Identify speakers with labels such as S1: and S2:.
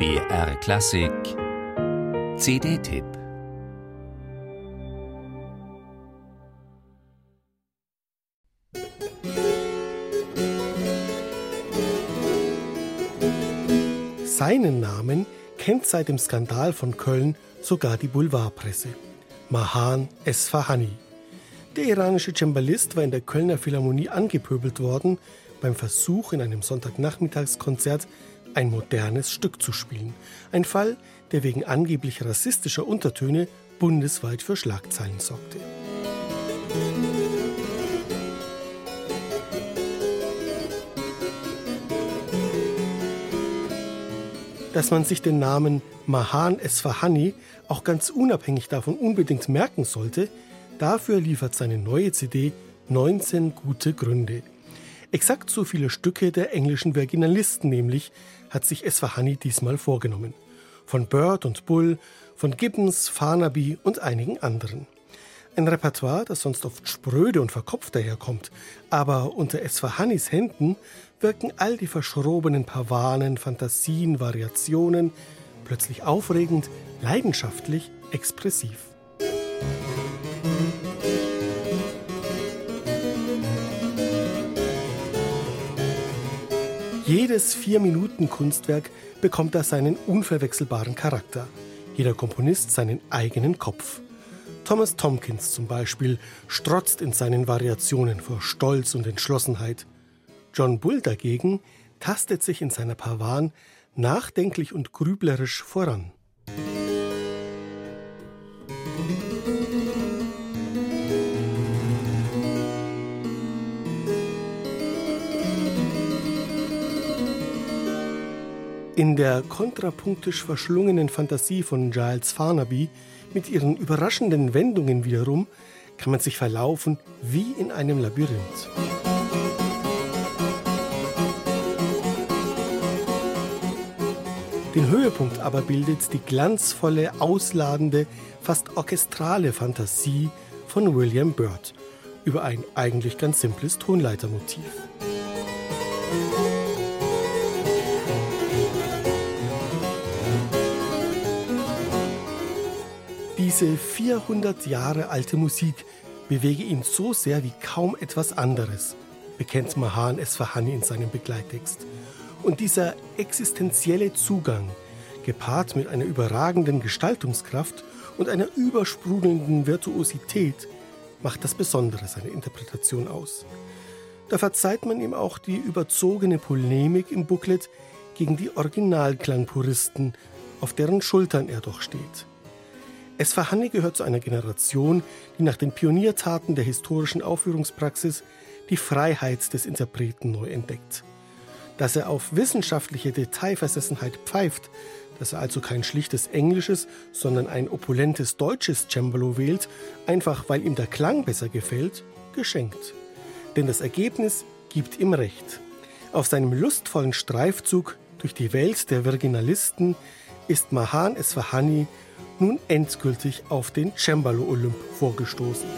S1: BR Klassik CD-Tipp
S2: Seinen Namen kennt seit dem Skandal von Köln sogar die Boulevardpresse. Mahan Esfahani. Der iranische Cembalist war in der Kölner Philharmonie angepöbelt worden beim Versuch, in einem Sonntagnachmittagskonzert ein modernes Stück zu spielen. Ein Fall, der wegen angeblich rassistischer Untertöne bundesweit für Schlagzeilen sorgte. Dass man sich den Namen Mahan Esfahani auch ganz unabhängig davon unbedingt merken sollte, dafür liefert seine neue CD 19 gute Gründe. Exakt so viele Stücke der englischen Virginalisten nämlich hat sich Esfahani diesmal vorgenommen. Von Bird und Bull, von Gibbons, Farnaby und einigen anderen. Ein Repertoire, das sonst oft spröde und verkopft daherkommt, aber unter Esfahanis Händen wirken all die verschrobenen Pavanen, Fantasien, Variationen plötzlich aufregend, leidenschaftlich, expressiv. Jedes Vier-Minuten-Kunstwerk bekommt da seinen unverwechselbaren Charakter. Jeder Komponist seinen eigenen Kopf. Thomas Tompkins zum Beispiel strotzt in seinen Variationen vor Stolz und Entschlossenheit. John Bull dagegen tastet sich in seiner Pavan nachdenklich und grüblerisch voran. In der kontrapunktisch verschlungenen Fantasie von Giles Farnaby mit ihren überraschenden Wendungen wiederum kann man sich verlaufen wie in einem Labyrinth. Den Höhepunkt aber bildet die glanzvolle, ausladende, fast orchestrale Fantasie von William Byrd über ein eigentlich ganz simples Tonleitermotiv. Diese 400 Jahre alte Musik bewege ihn so sehr wie kaum etwas anderes, bekennt Mahan Esfahani in seinem Begleittext. Und dieser existenzielle Zugang, gepaart mit einer überragenden Gestaltungskraft und einer übersprudelnden Virtuosität, macht das Besondere seiner Interpretation aus. Da verzeiht man ihm auch die überzogene Polemik im Booklet gegen die Originalklangpuristen, auf deren Schultern er doch steht. Esfahani gehört zu einer Generation, die nach den Pioniertaten der historischen Aufführungspraxis die Freiheit des Interpreten neu entdeckt. Dass er auf wissenschaftliche Detailversessenheit pfeift, dass er also kein schlichtes englisches, sondern ein opulentes deutsches Cembalo wählt, einfach weil ihm der Klang besser gefällt, geschenkt. Denn das Ergebnis gibt ihm recht. Auf seinem lustvollen Streifzug durch die Welt der Virginalisten ist Mahan Esfahani nun endgültig auf den Cembalo-Olymp vorgestoßen.